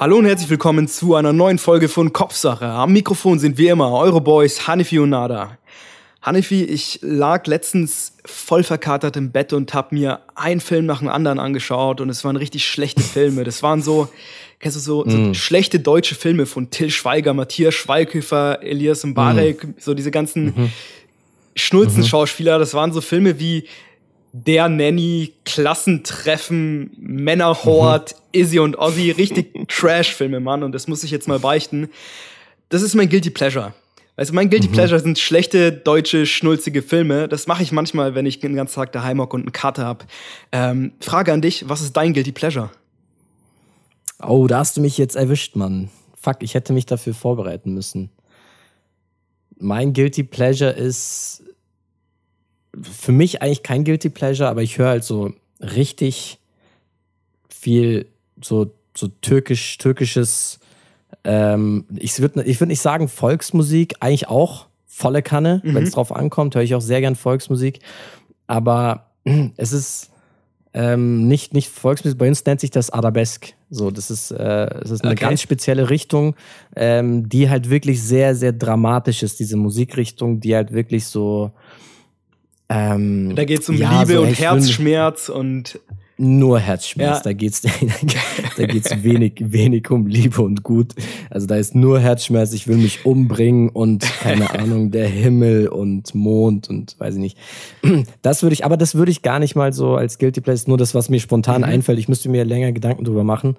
Hallo und herzlich willkommen zu einer neuen Folge von Kopfsache. Am Mikrofon sind wie immer eure Boys Hanifi und Nada. Hanifi, ich lag letztens voll verkatert im Bett und hab mir einen Film nach dem anderen angeschaut und es waren richtig schlechte Filme. Das waren so, kennst du so, so mm. schlechte deutsche Filme von Till Schweiger, Matthias Schweighöfer, Elias Mbarek, mm. so diese ganzen mhm. Schnulzenschauspieler. Das waren so Filme wie der Nanny, Klassentreffen, Männerhort, mhm. Izzy und Ozzy, richtig Trash-Filme, Mann. Und das muss ich jetzt mal beichten. Das ist mein Guilty Pleasure. Du, mein Guilty mhm. Pleasure sind schlechte, deutsche, schnulzige Filme. Das mache ich manchmal, wenn ich den ganzen Tag daheim hocke und einen Kater hab. Ähm, Frage an dich, was ist dein Guilty Pleasure? Oh, da hast du mich jetzt erwischt, Mann. Fuck, ich hätte mich dafür vorbereiten müssen. Mein Guilty Pleasure ist für mich eigentlich kein Guilty Pleasure, aber ich höre halt so richtig viel so, so türkisch, türkisches, ähm, ich würde ich würd nicht sagen Volksmusik, eigentlich auch volle Kanne, mhm. wenn es drauf ankommt, höre ich auch sehr gern Volksmusik, aber es ist ähm, nicht, nicht Volksmusik, bei uns nennt sich das Arabesque. So, das ist, äh, das ist eine okay. ganz spezielle Richtung, ähm, die halt wirklich sehr, sehr dramatisch ist, diese Musikrichtung, die halt wirklich so, ähm, da geht es um ja, Liebe so und Herzschmerz und nur Herzschmerz. Ja. Da geht's, da geht's wenig, wenig um Liebe und Gut. Also da ist nur Herzschmerz. Ich will mich umbringen und keine Ahnung, der Himmel und Mond und weiß ich nicht. Das würde ich, aber das würde ich gar nicht mal so als Guilty Place. Nur das, was mir spontan mhm. einfällt. Ich müsste mir länger Gedanken drüber machen.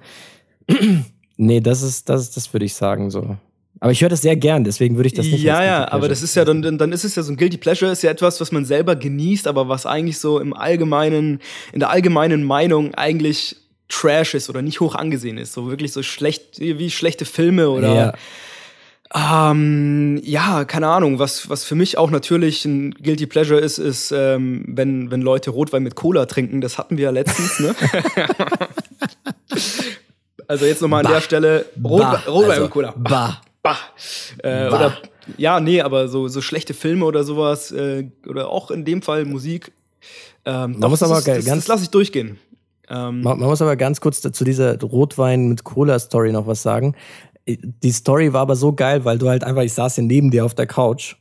nee, das ist, das, das würde ich sagen so. Aber ich höre das sehr gern, deswegen würde ich das nicht. Ja, ja, aber das ist ja dann, dann ist es ja so ein Guilty Pleasure, ist ja etwas, was man selber genießt, aber was eigentlich so im allgemeinen, in der allgemeinen Meinung eigentlich Trash ist oder nicht hoch angesehen ist. So wirklich so schlecht, wie schlechte Filme oder. Ja. Ähm, ja, keine Ahnung. Was, was für mich auch natürlich ein Guilty Pleasure ist, ist, ähm, wenn, wenn Leute Rotwein mit Cola trinken. Das hatten wir ja letztens, ne? also jetzt nochmal an der Stelle Rot, Rotwein also, mit Cola. Bah bah. Äh, bah. Oder ja, nee, aber so, so schlechte Filme oder sowas, äh, oder auch in dem Fall Musik. Ähm, man doch, muss aber das, ganz, das lasse ich durchgehen. Ähm, man, man, muss aber ganz kurz zu dieser Rotwein mit Cola-Story noch was sagen. Die Story war aber so geil, weil du halt einfach, ich saß hier neben dir auf der Couch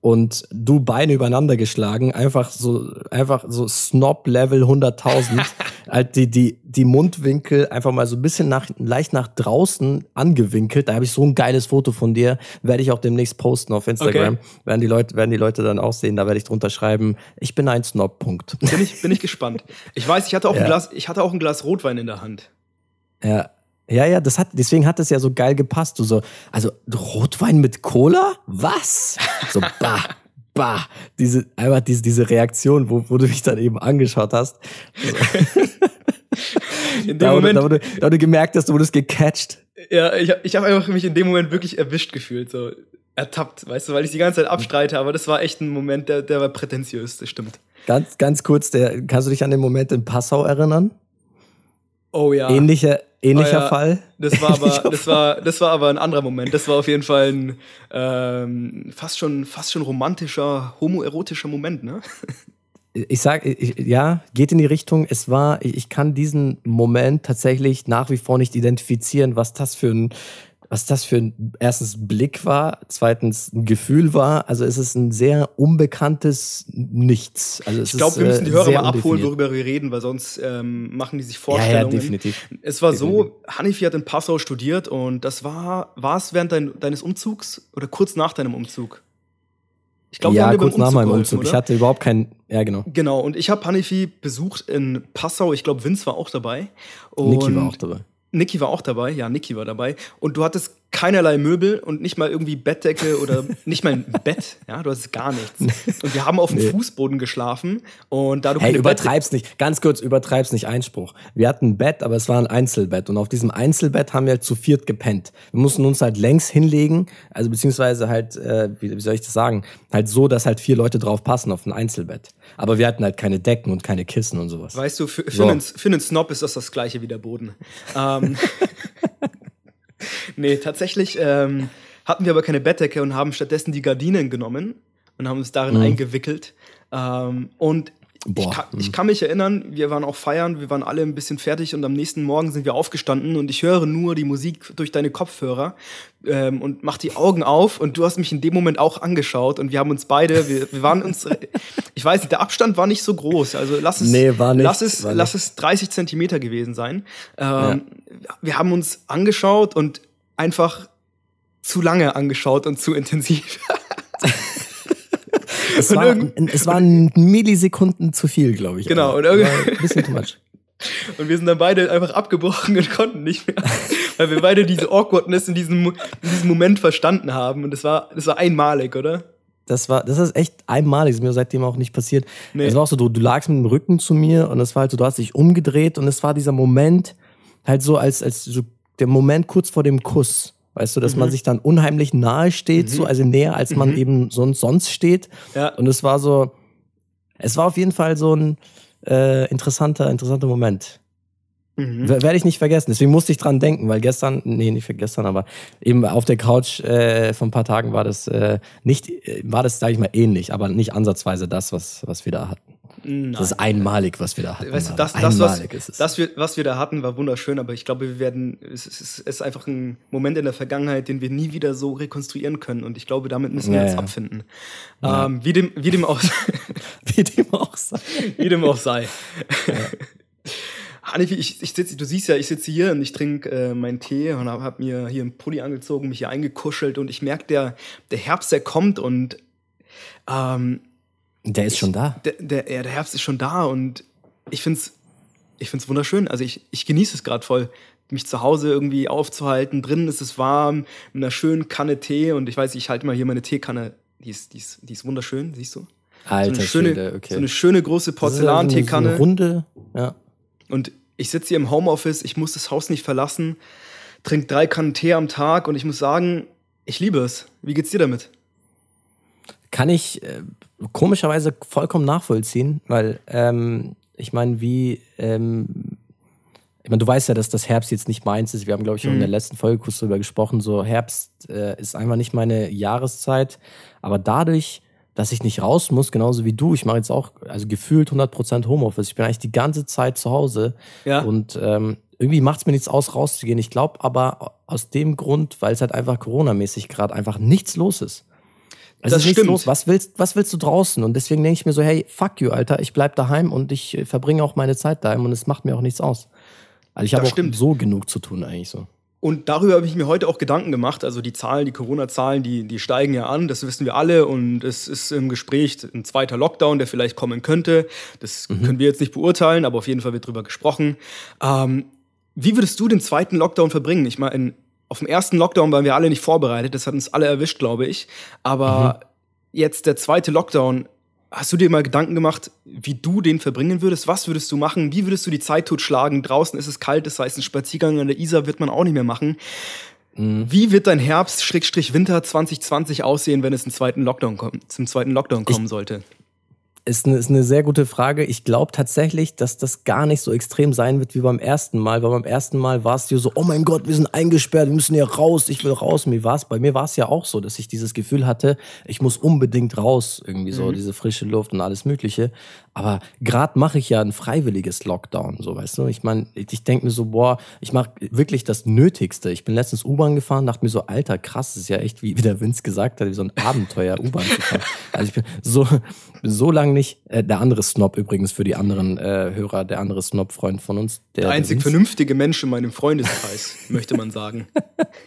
und du Beine übereinander geschlagen, einfach so, einfach so Snob-Level 100.000, halt die, die, die Mundwinkel einfach mal so ein bisschen nach, leicht nach draußen angewinkelt. Da habe ich so ein geiles Foto von dir, werde ich auch demnächst posten auf Instagram. Okay. Werden die Leute, werden die Leute dann auch sehen, da werde ich drunter schreiben, ich bin ein Snob, Punkt. Bin ich, bin ich gespannt. Ich weiß, ich hatte auch ja. ein Glas, ich hatte auch ein Glas Rotwein in der Hand. Ja, ja, ja, das hat, deswegen hat es ja so geil gepasst. Du so, also Rotwein mit Cola? Was? So, bah, bah. Diese, einfach diese, diese Reaktion, wo, wo du mich dann eben angeschaut hast. in dem da, Moment. Da, wurde, da wurde gemerkt, dass du wurdest gecatcht. Ja, ich, ich habe einfach mich in dem Moment wirklich erwischt gefühlt, so ertappt, weißt du, weil ich die ganze Zeit abstreite, aber das war echt ein Moment, der, der war prätentiös, das stimmt. Ganz, ganz kurz, der, kannst du dich an den Moment in Passau erinnern? Oh ja. Ähnlicher, ähnlicher ja, Fall. Das war aber, das war, das war aber ein anderer Moment. Das war auf jeden Fall ein ähm, fast schon, fast schon romantischer, homoerotischer Moment, ne? Ich sag, ich, ja, geht in die Richtung. Es war, ich kann diesen Moment tatsächlich nach wie vor nicht identifizieren, was das für ein was das für ein erstens Blick war, zweitens ein Gefühl war. Also es ist ein sehr unbekanntes Nichts. Also ich glaube, wir müssen die äh, Hörer mal abholen, worüber wir reden, weil sonst ähm, machen die sich Vorstellungen. Ja, ja definitiv. Es war definitiv. so, Hanifi hat in Passau studiert und das war, war es während dein, deines Umzugs oder kurz nach deinem Umzug? Ich glaube, ja, kurz nach meinem Umzug. Oder? Ich hatte überhaupt keinen, ja genau. Genau, und ich habe Hanifi besucht in Passau. Ich glaube, Vince war auch dabei. Und Niki war auch dabei. Niki war auch dabei, ja, Niki war dabei. Und du hattest keinerlei Möbel und nicht mal irgendwie Bettdecke oder nicht mal ein Bett. Ja, du hattest gar nichts. Und wir haben auf dem nee. Fußboden geschlafen und da du Hey, übertreib's nicht. Ganz kurz, übertreib's nicht Einspruch. Wir hatten ein Bett, aber es war ein Einzelbett und auf diesem Einzelbett haben wir halt zu viert gepennt. Wir mussten uns halt längs hinlegen, also beziehungsweise halt, äh, wie, wie soll ich das sagen, halt so, dass halt vier Leute drauf passen auf ein Einzelbett. Aber wir hatten halt keine Decken und keine Kissen und sowas. Weißt du, für, für, so. einen, für einen Snob ist das das gleiche wie der Boden. ähm, nee, tatsächlich ähm, hatten wir aber keine Bettdecke und haben stattdessen die Gardinen genommen und haben uns darin mhm. eingewickelt. Ähm, und ich, kann, ich kann mich erinnern, wir waren auch feiern, wir waren alle ein bisschen fertig und am nächsten Morgen sind wir aufgestanden und ich höre nur die Musik durch deine Kopfhörer ähm, und mach die Augen auf und du hast mich in dem Moment auch angeschaut und wir haben uns beide, wir, wir waren uns, ich weiß nicht, der Abstand war nicht so groß, also lass es, nee, war nicht, lass es, war lass es 30 Zentimeter gewesen sein. Ähm, ja. Wir haben uns angeschaut und einfach zu lange angeschaut und zu intensiv. Es, war, es waren Millisekunden zu viel, glaube ich. Genau. Und ein bisschen too much. Und wir sind dann beide einfach abgebrochen und konnten nicht mehr, weil wir beide diese Awkwardness in diesem, in diesem Moment verstanden haben. Und das war, das war einmalig, oder? Das war, das ist echt einmalig, das ist mir seitdem auch nicht passiert. Nee. Es war auch so, du, du lagst mit dem Rücken zu mir und es war halt so, du hast dich umgedreht und es war dieser Moment, halt so als, als so der Moment kurz vor dem Kuss. Weißt du, dass mhm. man sich dann unheimlich nahe steht, mhm. so, also näher, als man mhm. eben sonst, sonst steht. Ja. Und es war so, es war auf jeden Fall so ein äh, interessanter, interessanter Moment. Mhm. Werde ich nicht vergessen. Deswegen musste ich dran denken, weil gestern, nee, nicht für gestern, aber eben auf der Couch äh, vor ein paar Tagen war das äh, nicht, äh, war das, sage ich mal, ähnlich, aber nicht ansatzweise das, was, was wir da hatten. Nein. Das ist einmalig, was wir da hatten. Weißt du, das, das was, das wir, was wir da hatten, war wunderschön, aber ich glaube, wir werden, es ist, es ist einfach ein Moment in der Vergangenheit, den wir nie wieder so rekonstruieren können. Und ich glaube, damit müssen wir ja, uns ja. abfinden. Ja. Ähm, wie, dem, wie dem auch Wie dem auch sei. wie dem auch sei. Hanifi, ich, ich sitze, du siehst ja, ich sitze hier und ich trinke äh, meinen Tee und habe hab mir hier einen Pulli angezogen, mich hier eingekuschelt und ich merke, der, der Herbst, der kommt und ähm, der ist ich, schon da. Der, der, ja, der Herbst ist schon da und ich finde es ich find's wunderschön. Also ich, ich genieße es gerade voll, mich zu Hause irgendwie aufzuhalten. Drinnen ist es warm, mit einer schönen Kanne Tee und ich weiß, ich halte mal hier meine Teekanne, die ist, die ist, die ist wunderschön, siehst du? Alter, so eine schöne, Schwede, okay. so eine schöne große Porzellanteekanne. So runde, ja. Und ich sitze hier im Homeoffice, ich muss das Haus nicht verlassen, trinke drei Kannen Tee am Tag und ich muss sagen, ich liebe es. Wie geht's dir damit? Kann ich äh, komischerweise vollkommen nachvollziehen, weil ähm, ich meine, wie, ähm, ich meine, du weißt ja, dass das Herbst jetzt nicht meins ist. Wir haben, glaube ich, auch in der mhm. letzten Folge kurz darüber gesprochen. So, Herbst äh, ist einfach nicht meine Jahreszeit. Aber dadurch, dass ich nicht raus muss, genauso wie du, ich mache jetzt auch, also gefühlt 100% Homeoffice. Ich bin eigentlich die ganze Zeit zu Hause. Ja. Und ähm, irgendwie macht es mir nichts aus, rauszugehen. Ich glaube aber aus dem Grund, weil es halt einfach Corona-mäßig gerade einfach nichts los ist. Es das ist stimmt. los. Was willst, was willst du draußen? Und deswegen denke ich mir so, hey, fuck you, Alter, ich bleib daheim und ich äh, verbringe auch meine Zeit daheim und es macht mir auch nichts aus. Also ich habe auch stimmt. so genug zu tun eigentlich so. Und darüber habe ich mir heute auch Gedanken gemacht. Also die Zahlen, die Corona-Zahlen, die, die steigen ja an, das wissen wir alle. Und es ist im Gespräch ein zweiter Lockdown, der vielleicht kommen könnte. Das mhm. können wir jetzt nicht beurteilen, aber auf jeden Fall wird drüber gesprochen. Ähm, wie würdest du den zweiten Lockdown verbringen? Ich meine, auf dem ersten Lockdown waren wir alle nicht vorbereitet, das hat uns alle erwischt, glaube ich. Aber mhm. jetzt der zweite Lockdown, hast du dir mal Gedanken gemacht, wie du den verbringen würdest? Was würdest du machen? Wie würdest du die Zeit totschlagen? Draußen ist es kalt, das heißt, einen Spaziergang an der Isar wird man auch nicht mehr machen. Mhm. Wie wird dein Herbst, Schrägstrich Winter 2020 aussehen, wenn es einen zweiten Lockdown kommt, zum zweiten Lockdown kommen ich, sollte? Ist eine, ist eine sehr gute Frage. Ich glaube tatsächlich, dass das gar nicht so extrem sein wird wie beim ersten Mal. Weil beim ersten Mal war es dir so, oh mein Gott, wir sind eingesperrt, wir müssen hier raus, ich will raus. Mir war's, bei mir war es ja auch so, dass ich dieses Gefühl hatte, ich muss unbedingt raus, irgendwie so, mhm. diese frische Luft und alles Mögliche. Aber gerade mache ich ja ein freiwilliges Lockdown, so weißt du. Ich meine, ich denke mir so, boah, ich mache wirklich das Nötigste. Ich bin letztens U-Bahn gefahren, dachte mir so, Alter, krass, das ist ja echt, wie, wie der Vince gesagt hat, wie so ein Abenteuer, U-Bahn zu fahren. Also ich bin so, so lange nicht. Äh, der andere Snob übrigens für die anderen äh, Hörer, der andere Snob-Freund von uns. Der, der einzig der vernünftige Mensch in meinem Freundeskreis, möchte man sagen.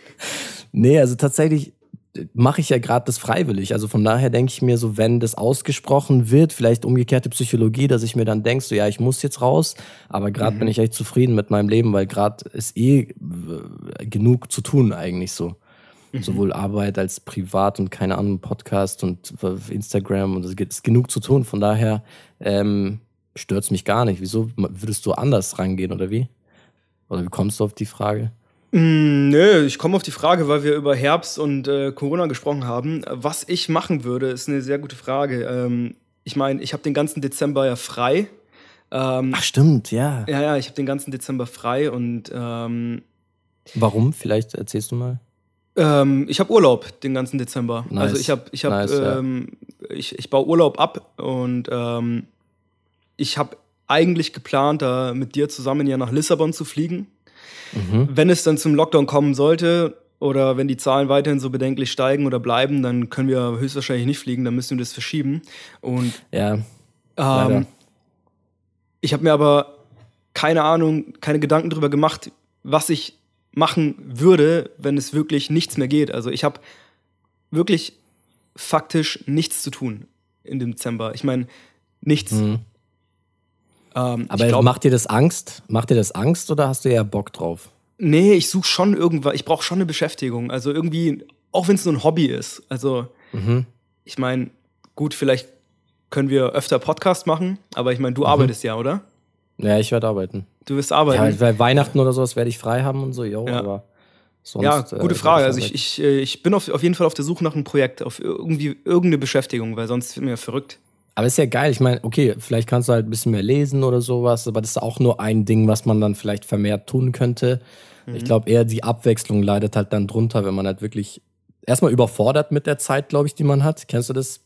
nee, also tatsächlich mache ich ja gerade das freiwillig. Also von daher denke ich mir so, wenn das ausgesprochen wird, vielleicht umgekehrte Psychologie, dass ich mir dann denke, so ja, ich muss jetzt raus, aber gerade mhm. bin ich echt zufrieden mit meinem Leben, weil gerade ist eh äh, genug zu tun eigentlich so. Mhm. Sowohl Arbeit als privat und keine Ahnung, Podcast und Instagram und es ist genug zu tun. Von daher ähm, stört es mich gar nicht. Wieso würdest du anders rangehen oder wie? Oder wie kommst du auf die Frage? Mm, nö, ich komme auf die Frage, weil wir über Herbst und äh, Corona gesprochen haben. Was ich machen würde, ist eine sehr gute Frage. Ähm, ich meine, ich habe den ganzen Dezember ja frei. Ähm, Ach stimmt, ja. Ja, ja, ich habe den ganzen Dezember frei und ähm, Warum? Vielleicht erzählst du mal. Ähm, ich habe Urlaub den ganzen Dezember. Nice. Also ich habe, ich habe, nice, ähm, ja. ich, ich baue Urlaub ab und ähm, ich habe eigentlich geplant, da mit dir zusammen ja nach Lissabon zu fliegen. Mhm. Wenn es dann zum Lockdown kommen sollte oder wenn die Zahlen weiterhin so bedenklich steigen oder bleiben, dann können wir höchstwahrscheinlich nicht fliegen, dann müssen wir das verschieben. Und Ja, ähm, ich habe mir aber keine Ahnung, keine Gedanken darüber gemacht, was ich machen würde, wenn es wirklich nichts mehr geht. Also ich habe wirklich faktisch nichts zu tun im Dezember. Ich meine, nichts. Mhm. Ähm, Aber glaub, macht dir das Angst? Macht dir das Angst oder hast du eher Bock drauf? nee, ich suche schon irgendwas. Ich brauche schon eine Beschäftigung. Also irgendwie, auch wenn es nur ein Hobby ist. Also Mhm. ich meine, gut, vielleicht können wir öfter Podcast machen, aber ich meine, Mhm. du arbeitest ja, oder? Ja, ich werde arbeiten. Du wirst Ja, arbeiten. bei Weihnachten oder sowas werde ich frei haben und so, jo, Ja. aber sonst. Ja, äh, gute werd Frage. Also ich, arbeiten. ich, äh, ich bin auf, auf jeden Fall auf der Suche nach einem Projekt, auf irgendwie irgendeine Beschäftigung, weil sonst wird mir ja verrückt. Aber ist ja geil. Ich meine, okay, vielleicht kannst du halt ein bisschen mehr lesen oder sowas, aber das ist auch nur ein Ding, was man dann vielleicht vermehrt tun könnte. Mhm. Ich glaube eher die Abwechslung leidet halt dann drunter, wenn man halt wirklich erstmal überfordert mit der Zeit, glaube ich, die man hat. Kennst du das?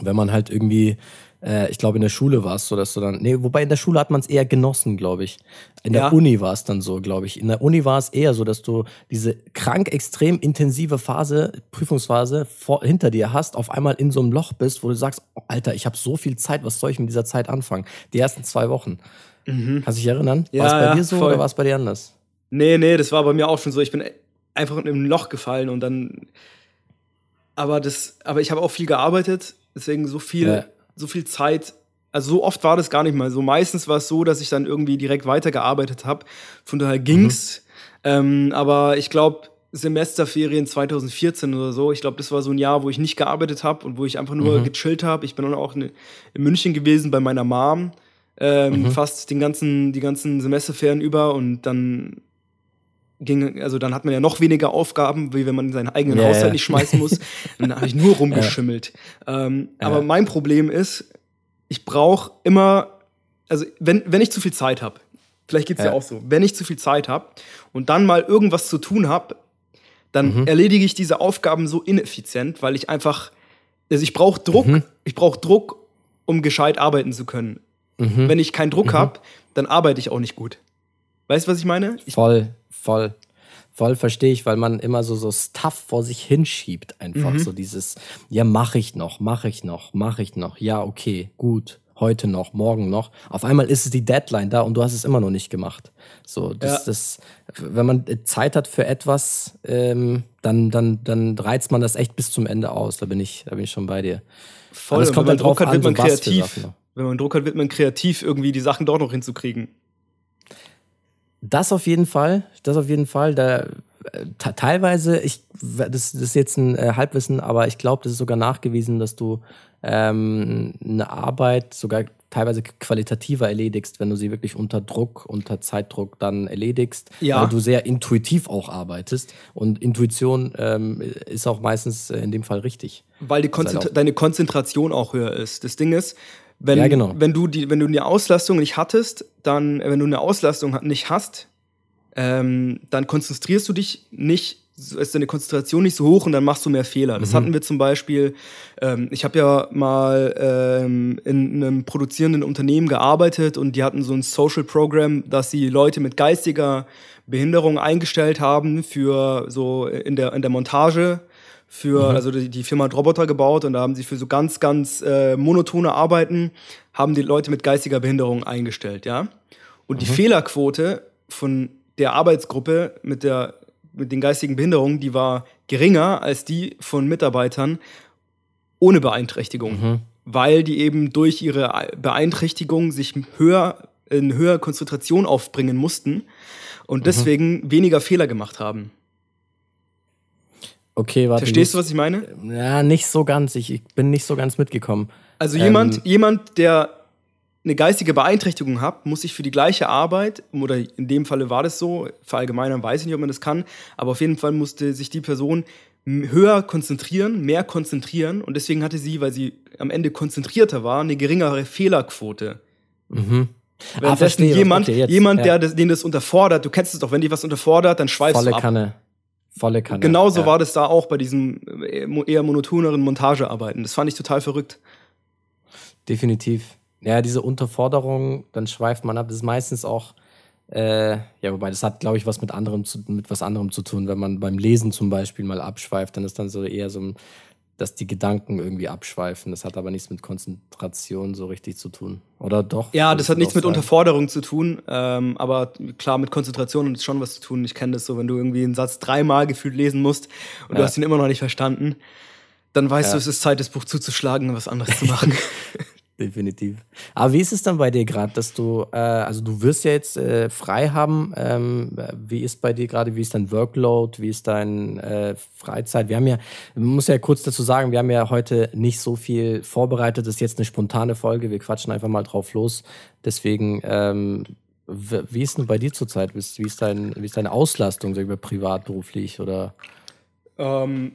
Wenn man halt irgendwie, äh, ich glaube in der Schule war es so, dass du dann, nee, wobei in der Schule hat man es eher genossen, glaube ich. In der Ja. Uni war es dann so, glaube ich. In der Uni war es eher so, dass du diese krank extrem intensive Phase, Prüfungsphase vor, hinter dir hast, auf einmal in so einem Loch bist, wo du sagst, oh, Alter, ich habe so viel Zeit, was soll ich mit dieser Zeit anfangen? Die ersten zwei Wochen. Kannst du dich erinnern? Ja, war es bei ja, dir so voll. oder war es bei dir anders? Nee, nee, das war bei mir auch schon so. Ich bin einfach in ein Loch gefallen und dann. Aber das, aber ich habe auch viel gearbeitet, deswegen so viel, Ja. So viel Zeit. Also so oft war das gar nicht mal so. Meistens war es so, dass ich dann irgendwie direkt weitergearbeitet habe. Von daher ging's. Ähm, aber ich glaube, Semesterferien 2014 oder so, ich glaube, das war so ein Jahr, wo ich nicht gearbeitet habe und wo ich einfach nur gechillt habe. Ich bin dann auch in, in München gewesen bei meiner Mom. Ähm, fast den ganzen, die ganzen Semesterferien über und dann ging, also dann hat man ja noch weniger Aufgaben, wie wenn man seinen eigenen Ja, Haushalt ja. nicht schmeißen muss. Dann habe ich nur rumgeschimmelt. Ähm, Ja. Aber mein Problem ist, ich brauche immer, also wenn, wenn ich zu viel Zeit habe, vielleicht geht's ja. Ja. auch so, wenn ich zu viel Zeit habe und dann mal irgendwas zu tun habe, dann Mhm. erledige ich diese Aufgaben so ineffizient, weil ich einfach, also ich brauche Druck, Mhm. ich brauche Druck, um gescheit arbeiten zu können. Mhm. Wenn ich keinen Druck habe, dann arbeite ich auch nicht gut. Weißt du, was ich meine? Ich, Voll, voll. Voll verstehe ich, weil man immer so, so Stuff vor sich hinschiebt. Einfach Mhm. so dieses, ja, mache ich noch, mache ich noch, mache ich noch. Ja, okay, gut. Heute noch, morgen noch. Auf einmal ist es die Deadline da und du hast es immer noch nicht gemacht. So, das, Ja. das, wenn man Zeit hat für etwas, ähm, dann, dann, dann reizt man das echt bis zum Ende aus. Da bin ich, da bin ich schon bei dir. voll, Aber und kommt wenn man drauf Druck hat, an, wird man so kreativ. Wenn man Druck hat, wird man kreativ, irgendwie die Sachen doch noch hinzukriegen. Das auf jeden Fall, das auf jeden Fall. Da, äh, te- teilweise, ich, das, das ist jetzt ein äh, Halbwissen, aber ich glaube, das ist sogar nachgewiesen, dass du ähm, eine Arbeit sogar teilweise qualitativer erledigst, wenn du sie wirklich unter Druck, unter Zeitdruck dann erledigst, Ja. weil du sehr intuitiv auch arbeitest. Und Intuition ähm, ist auch meistens äh, in dem Fall richtig. Weil die ist halt deine Konzentration auch höher ist. Das Ding ist, wenn, Ja, genau. wenn, du die, wenn du eine Auslastung nicht hattest, dann, äh, wenn du eine Auslastung nicht hast, ähm, dann konzentrierst du dich nicht, ist deine Konzentration nicht so hoch und dann machst du mehr Fehler. Mhm. Das hatten wir zum Beispiel, ähm, ich habe ja mal ähm, in einem produzierenden Unternehmen gearbeitet und die hatten so ein Social Program, dass sie Leute mit geistiger Behinderung eingestellt haben für so in der, in der Montage für, also die, die Firma hat Roboter gebaut und da haben sie für so ganz, ganz äh, monotone Arbeiten, haben die Leute mit geistiger Behinderung eingestellt, ja. Und die Fehlerquote von der Arbeitsgruppe mit der, mit den geistigen Behinderungen, die war geringer als die von Mitarbeitern ohne Beeinträchtigung, weil die eben durch ihre Beeinträchtigung sich höher, in höher Konzentration aufbringen mussten und deswegen weniger Fehler gemacht haben. Okay, warte. Verstehst du, was ich meine? Ja, nicht so ganz. Ich, ich bin nicht so ganz mitgekommen. Also Ähm, jemand, jemand, der eine geistige Beeinträchtigung hat, muss sich für die gleiche Arbeit, oder in dem Falle war das so, verallgemeinern weiß ich nicht, ob man das kann, aber auf jeden Fall musste sich die Person höher konzentrieren, mehr konzentrieren und deswegen hatte sie, weil sie am Ende konzentrierter war, eine geringere Fehlerquote. Mhm. Währenddessen verstehe. jemand, jemand ja. der das, den das unterfordert, du kennst es doch, wenn dich was unterfordert, dann schweifst Volle du ab. Kanne. Volle Kanne. Genauso ja. war das da auch bei diesen äh, eher monotoneren Montagearbeiten. Das fand ich total verrückt. Definitiv. Ja, diese Unterforderung, dann schweift man ab. Das ist meistens auch, äh, ja, wobei das hat, glaube ich, was mit anderem zu, mit was anderem zu tun. Wenn man beim Lesen zum Beispiel mal abschweift, dann ist dann so eher so ein, dass die Gedanken irgendwie abschweifen. Das hat aber nichts mit Konzentration so richtig zu tun. Oder doch? Ja, das hat nichts mit sagen. Unterforderung zu tun, ähm, aber klar, mit Konzentration hat es schon was zu tun. Ich kenne das so, wenn du irgendwie einen Satz dreimal gefühlt lesen musst und du Ja. hast ihn immer noch nicht verstanden, dann weißt Ja. du, es ist Zeit, das Buch zuzuschlagen und was anderes zu machen. Definitiv. Aber wie ist es dann bei dir gerade, dass du, äh, also du wirst ja jetzt äh, frei haben. Ähm, wie ist bei dir gerade, wie ist dein Workload, wie ist dein äh, Freizeit? Wir haben ja, man muss ja kurz dazu sagen, wir haben ja heute nicht so viel vorbereitet. Das ist jetzt eine spontane Folge. Wir quatschen einfach mal drauf los. Deswegen, ähm, wie ist denn bei dir zurzeit? Wie ist, wie ist, dein, wie ist deine Auslastung, sag ich mal, privat, beruflich oder? ähm,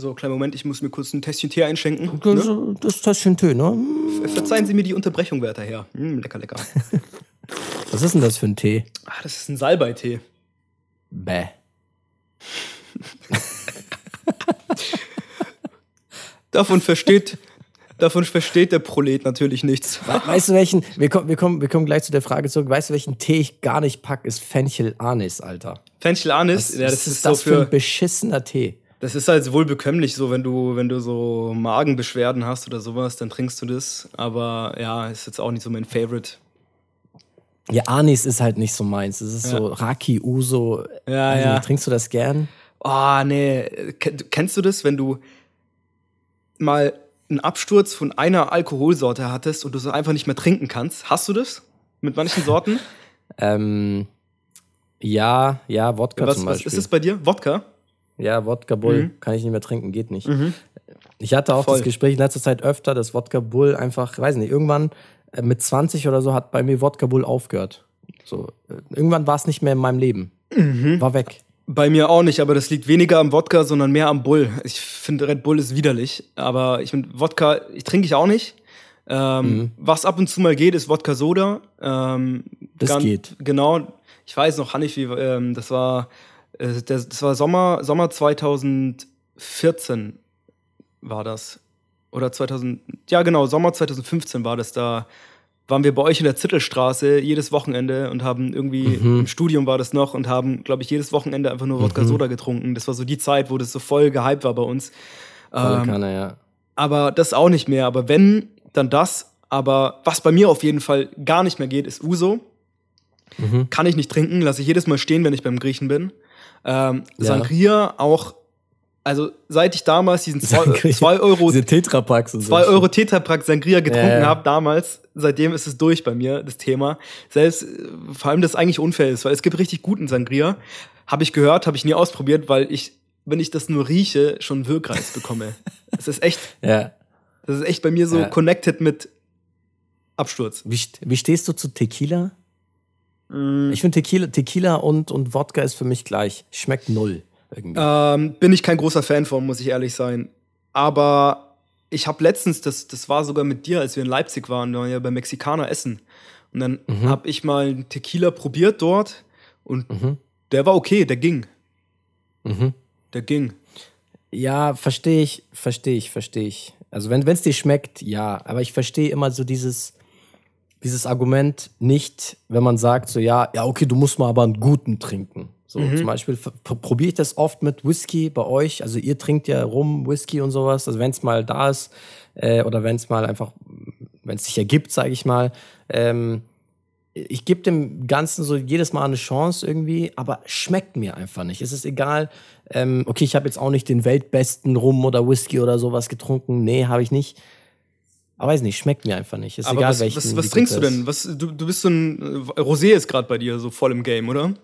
so, kleinen Moment, ich muss mir kurz ein Tässchen Tee einschenken. Ne? Das, das Tässchen Tee, ne? Verzeihen Sie mir die Unterbrechung, werter Herr. Mm, lecker, lecker. Was ist denn das für ein Tee? Ah, das ist ein Salbeitee. Bäh. Davon versteht, davon versteht der Prolet natürlich nichts. We- Weißt du welchen? Wir kommen, wir, kommen, wir kommen gleich zu der Frage zurück. Weißt du, welchen Tee ich gar nicht pack, ist Fenchel Anis, Alter. Fenchel Anis, Was, ja, das ist, das so für für, ein beschissener Tee? Das ist halt wohl bekömmlich, so wenn du, wenn du so Magenbeschwerden hast oder sowas, dann trinkst du das. Aber ja, ist jetzt auch nicht so mein Favorite. Ja, Anis ist halt nicht so meins. Es ist Ja. so Raki, Uso. Ja, Weiß ja. Trinkst du das gern? Oh, nee. Ken- Kennst du das, wenn du mal einen Absturz von einer Alkoholsorte hattest und du so einfach nicht mehr trinken kannst? Hast du das? Mit manchen Sorten? Ähm, ja, ja, Wodka was zum was Beispiel. ist es bei dir? Wodka? Ja, Wodka Bull Mhm. kann ich nicht mehr trinken, geht nicht. Ich hatte auch Voll. das Gespräch in letzter Zeit öfter, dass Wodka Bull einfach, weiß nicht, irgendwann äh, mit 20 oder so hat bei mir Wodka Bull aufgehört. So, äh, irgendwann war es nicht mehr in meinem Leben. Mhm. War weg. Bei mir auch nicht, aber das liegt weniger am Wodka, sondern mehr am Bull. Ich finde, Red Bull ist widerlich, aber ich finde, Wodka, ich trinke ich auch nicht. Ähm, Mhm. Was ab und zu mal geht, ist Wodka Soda. Ähm, Das ganz- geht. Genau. Ich weiß noch, Hanifi, ähm, das war, das, das war Sommer, Sommer 2014 war das. Oder 2000, ja genau, Sommer 2015 war das. Da waren wir bei euch in der Zittelstraße jedes Wochenende und haben irgendwie, Mhm. im Studium war das noch und haben, glaube ich, jedes Wochenende einfach nur Wodka Mhm. Soda getrunken. Das war so die Zeit, wo das so voll gehypt war bei uns. Volle Ähm, Kanne, ja. aber das auch nicht mehr. Aber wenn, dann das. Aber was bei mir auf jeden Fall gar nicht mehr geht, ist Uso. Mhm. Kann ich nicht trinken, lasse ich jedes Mal stehen, wenn ich beim Griechen bin. Ähm, Ja. Sangria auch, also seit ich damals diesen Sangria. 2 Euro, Diese Tetrapacks und so. 2 Euro Tetrapack Sangria getrunken Ja, ja. habe damals, seitdem ist es durch bei mir, das Thema. Selbst, äh, vor allem das eigentlich unfair ist, weil es gibt richtig guten Sangria. Habe ich gehört, habe ich nie ausprobiert, weil ich, wenn ich das nur rieche, schon Wirkreiz bekomme. Das ist echt, Ja. das ist echt bei mir so connected mit Absturz. Wie, wie stehst du zu Tequila? Mm, Ich finde Tequila, Tequila und, und Wodka ist für mich gleich. Schmeckt null. Irgendwie. ähm, bin ich kein großer Fan von, muss ich ehrlich sein. Aber ich habe letztens, das, das war sogar mit dir, als wir in Leipzig waren, da waren wir ja bei Mexikaner essen. Und dann Mhm. habe ich mal einen Tequila probiert dort und Mhm. der war okay, der ging. Mhm. Der ging. Ja, verstehe ich, verstehe ich, verstehe ich. Also wenn es dir schmeckt, ja. Aber ich verstehe immer so dieses, dieses Argument nicht, wenn man sagt so, ja, ja, okay, du musst mal aber einen guten trinken. So Mhm. zum Beispiel probiere ich das oft mit Whisky bei euch. Also ihr trinkt ja rum Whisky und sowas. Also wenn es mal da ist äh, oder wenn es mal einfach, wenn es sich ergibt, sage ich mal. Ähm, ich gebe dem Ganzen so jedes Mal eine Chance irgendwie, aber schmeckt mir einfach nicht. Es ist egal. Ähm, okay, ich habe jetzt auch nicht den weltbesten Rum oder Whisky oder sowas getrunken. Nee, habe ich nicht. Aber weiß nicht, schmeckt mir einfach nicht. Ist Aber egal, was, welchen. was, was trinkst du denn? Was, du, du bist so ein. äh, Rosé ist gerade bei dir so voll im Game, oder?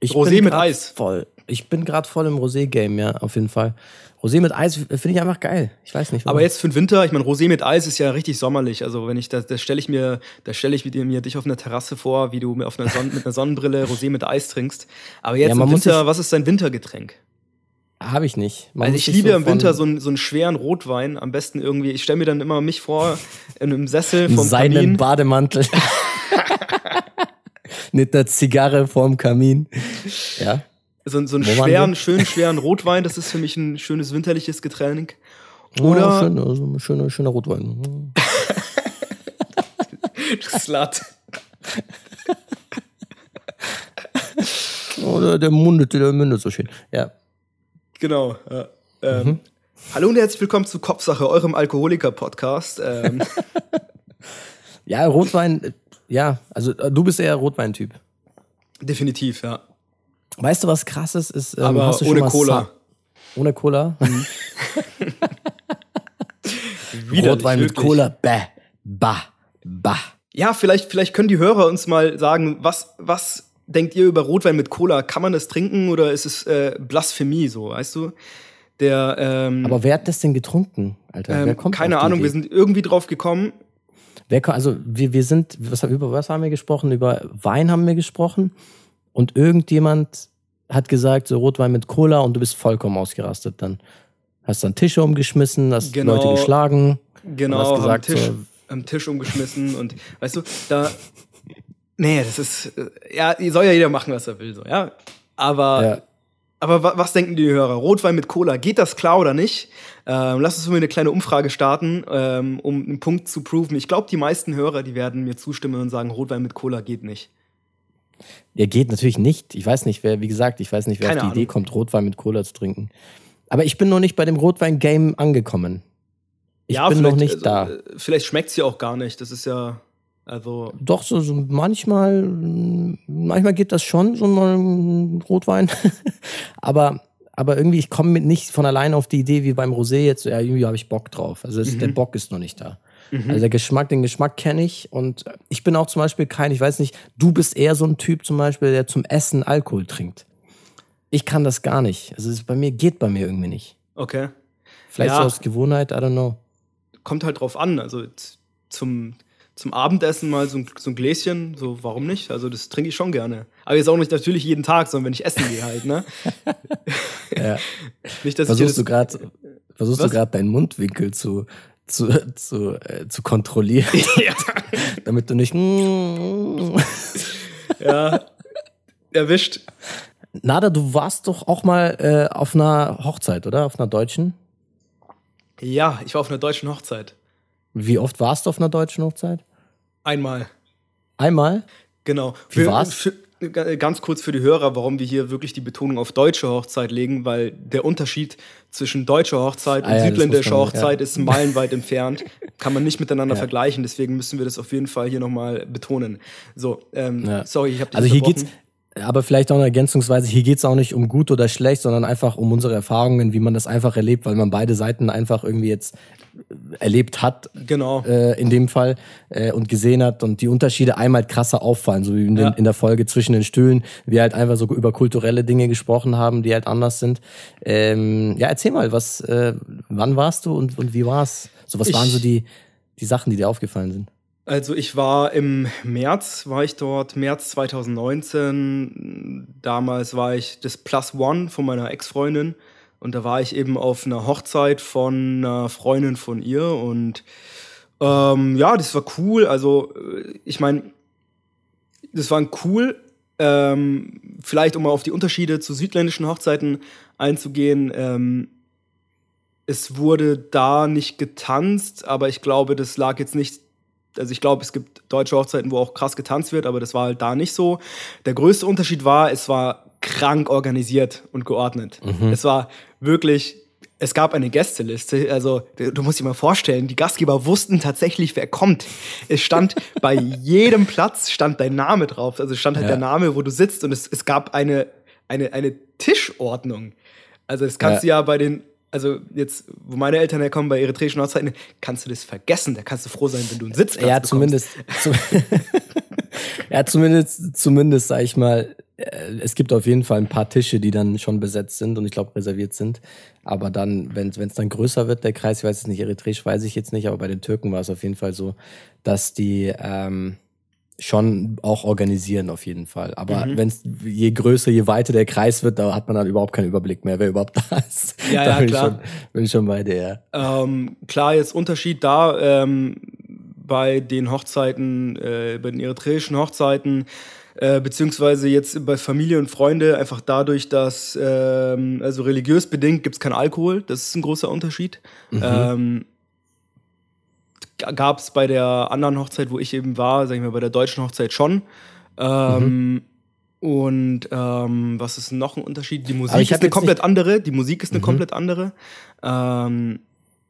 Ich Rosé mit Eis. Voll. Ich bin gerade voll im Rosé-Game, ja, auf jeden Fall. Rosé mit Eis finde ich einfach geil. Ich weiß nicht. warum. Aber jetzt für den Winter, ich meine, Rosé mit Eis ist ja richtig sommerlich. Also wenn ich da, da stelle ich mir, da stelle ich mir, dich auf einer Terrasse vor, wie du mir auf einer Sonn mit einer Sonnenbrille Rosé mit Eis trinkst. Aber jetzt Ja, im Winter, was ist dein Wintergetränk? Habe ich nicht. Man Also ich liebe so im Winter so einen, so einen schweren Rotwein, am besten irgendwie. Ich stelle mir dann immer mich vor in einem Sessel vom seinen Kamin. Bademantel. Mit einer Zigarre vorm Kamin. Ja. So, so einen Wo schweren, schönen, schweren Rotwein. Das ist für mich ein schönes winterliches Getränk. Oder Oder- schön, also schöner, schöner Rotwein. du Slut. Oder der mundet, der mündet so schön. Ja. Genau. Ja. Ähm, mhm. Hallo und herzlich willkommen zu Kopfsache, eurem Alkoholiker-Podcast. Ähm. ja, Rotwein, ja, also äh, du bist eher Rotweintyp. Definitiv, ja. Weißt du, was krasses ist? Ähm, Aber ohne Cola. Ohne Cola? Mhm. Rotwein mit Cola, bäh, bah, bah. Ja, vielleicht, vielleicht können die Hörer uns mal sagen, was, was denkt ihr über Rotwein mit Cola? Kann man das trinken oder ist es äh, Blasphemie so, weißt du? Der, ähm, Aber wer hat das denn getrunken, Alter? Ähm, wer kommt keine Ahnung, Idee? wir sind irgendwie drauf gekommen. Wer, also wir, wir sind, was, über was haben wir gesprochen? Über Wein haben wir gesprochen und irgendjemand hat gesagt, so Rotwein mit Cola und du bist vollkommen ausgerastet dann. Hast dann Tische umgeschmissen, hast genau, Leute geschlagen. Genau, hast gesagt, am, Tisch, so, am Tisch umgeschmissen und weißt du, da. Nee, das ist. Ja, soll ja jeder machen, was er will, so, ja. Aber. Ja. Aber was denken die Hörer? Rotwein mit Cola, geht das klar oder nicht? Ähm, lass uns mal eine kleine Umfrage starten, ähm, um einen Punkt zu proven. Ich glaube, die meisten Hörer, die werden mir zustimmen und sagen, Rotwein mit Cola geht nicht. Er geht natürlich nicht. Ich weiß nicht, wer, wie gesagt, ich weiß nicht, wer Keine auf die Ahnung. Idee kommt, Rotwein mit Cola zu trinken. Aber ich bin noch nicht bei dem Rotwein-Game angekommen. Ich ja, bin noch nicht also, da. Äh, vielleicht schmeckt es ja auch gar nicht. Das ist ja. Also Doch, so, so manchmal, manchmal geht das schon, so ein Rotwein. aber, aber irgendwie, ich komme nicht von alleine auf die Idee, wie beim Rosé jetzt, ja, irgendwie habe ich Bock drauf. Also es, mhm. der Bock ist noch nicht da. Mhm. Also der Geschmack, den Geschmack kenne ich. Und ich bin auch zum Beispiel kein, ich weiß nicht, du bist eher so ein Typ zum Beispiel, der zum Essen Alkohol trinkt. Ich kann das gar nicht. Also es bei mir geht bei mir irgendwie nicht. Okay. Vielleicht ja. so aus Gewohnheit, I don't know. Kommt halt drauf an. Also zum, zum Abendessen mal so ein, so ein Gläschen, so warum nicht? Also das trinke ich schon gerne. Aber jetzt auch nicht natürlich jeden Tag, sondern wenn ich essen gehe halt, ne? ja. nicht, dass versuchst du gerade versuchst Was? du gerade deinen Mundwinkel zu zu, zu, äh, zu kontrollieren. Ja. damit du nicht. ja, erwischt. Nada, du warst doch auch mal äh, auf einer Hochzeit, oder? Auf einer deutschen? Ja, ich war auf einer deutschen Hochzeit. Wie oft warst du auf einer deutschen Hochzeit? Einmal. Einmal? Genau. Wie für, war's? Für, ganz kurz für die Hörer, warum wir hier wirklich die Betonung auf deutsche Hochzeit legen, weil der Unterschied zwischen deutscher Hochzeit und ah, ja, südländischer Hochzeit ja. ist meilenweit entfernt. Kann man nicht miteinander ja. vergleichen, deswegen müssen wir das auf jeden Fall hier nochmal betonen. So, ähm, sorry, ich habe dich Also hier geht's, aber vielleicht auch eine Ergänzungsweise, hier geht es auch nicht um gut oder schlecht, sondern einfach um unsere Erfahrungen, wie man das einfach erlebt, weil man beide Seiten einfach irgendwie jetzt erlebt hat. Genau. Äh, in dem Fall äh, und gesehen hat und die Unterschiede einmal krasser auffallen, so wie in, den, ja. in, der Folge zwischen den Stühlen, wir halt einfach so über kulturelle Dinge gesprochen haben, die halt anders sind. Ähm, ja, erzähl mal, was, äh, wann warst du und, und wie war's? So, was ich, waren so die, die Sachen, die dir aufgefallen sind? Also ich war im März, war ich dort, März 2019. Damals war ich das Plus One von meiner Ex-Freundin. Und da war ich eben auf einer Hochzeit von einer Freundin von ihr. Und ähm, ja, das war cool. Also äh, ich meine, das war cool. Ähm, vielleicht um mal auf die Unterschiede zu südländischen Hochzeiten einzugehen. Ähm, es wurde da nicht getanzt, aber ich glaube, das lag jetzt nicht also ich glaube, es gibt deutsche Hochzeiten, wo auch krass getanzt wird, aber das war halt da nicht so. Der größte Unterschied war, es war krank organisiert und geordnet. Mhm. Es war wirklich, es gab eine Gästeliste. Also du musst dir mal vorstellen, die Gastgeber wussten tatsächlich, wer kommt. Es stand bei jedem Platz stand dein Name drauf. Also stand halt ja. der Name, wo du sitzt und es, es gab eine, eine, eine Tischordnung. Also das kannst ja. du ja bei den also jetzt, wo meine Eltern herkommen, bei eritreischen Hochzeiten, kannst du das vergessen. Da kannst du froh sein, wenn du einen Sitzplatz Ja, zumindest. Zu, ja, zumindest, zumindest, sag ich mal, es gibt auf jeden Fall ein paar Tische, die dann schon besetzt sind und ich glaube reserviert sind. Aber dann, wenn es dann größer wird, der Kreis, ich weiß es nicht, eritreisch weiß ich jetzt nicht, aber bei den Türken war es auf jeden Fall so, dass die, ähm, schon auch organisieren auf jeden Fall. Aber mhm. wenn es je größer, je weiter der Kreis wird, da hat man dann überhaupt keinen Überblick mehr, wer überhaupt da ist. Ja, da ja, bin klar. Ich schon, bin ich schon bei der. Ähm, klar, jetzt Unterschied da ähm, bei den Hochzeiten, äh, bei den eritreischen Hochzeiten, äh, beziehungsweise jetzt bei Familie und Freunde, einfach dadurch, dass, ähm, also religiös bedingt, gibt's keinen Alkohol. Das ist ein großer Unterschied. Mhm. Ähm, gab es bei der anderen Hochzeit, wo ich eben war, sag ich mal, bei der deutschen Hochzeit schon. Ähm, Und ähm, was ist noch ein Unterschied? Die Musik ist eine komplett andere. Die Musik ist eine Mhm. komplett andere. Ähm,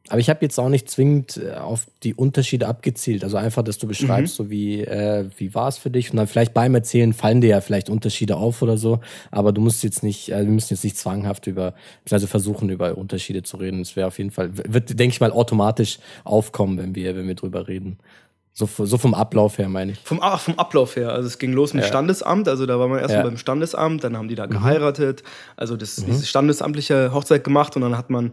Aber ich habe jetzt auch nicht zwingend äh, auf die Unterschiede abgezielt. Also einfach, dass du beschreibst, Mhm. so wie, äh, wie war es für dich? Und dann vielleicht beim Erzählen fallen dir ja vielleicht Unterschiede auf oder so. Aber du musst jetzt nicht, äh, wir müssen jetzt nicht zwanghaft über, also versuchen, über Unterschiede zu reden. Es wäre auf jeden Fall, wird, denke ich mal, automatisch aufkommen, wenn wir, wenn wir drüber reden. So, so vom Ablauf her, meine ich. Vom, ach, vom Ablauf her. Also es ging los mit Ja. Standesamt. Also da war man erstmal Ja. beim Standesamt, dann haben die da geheiratet. Also das, diese standesamtliche Hochzeit gemacht und dann hat man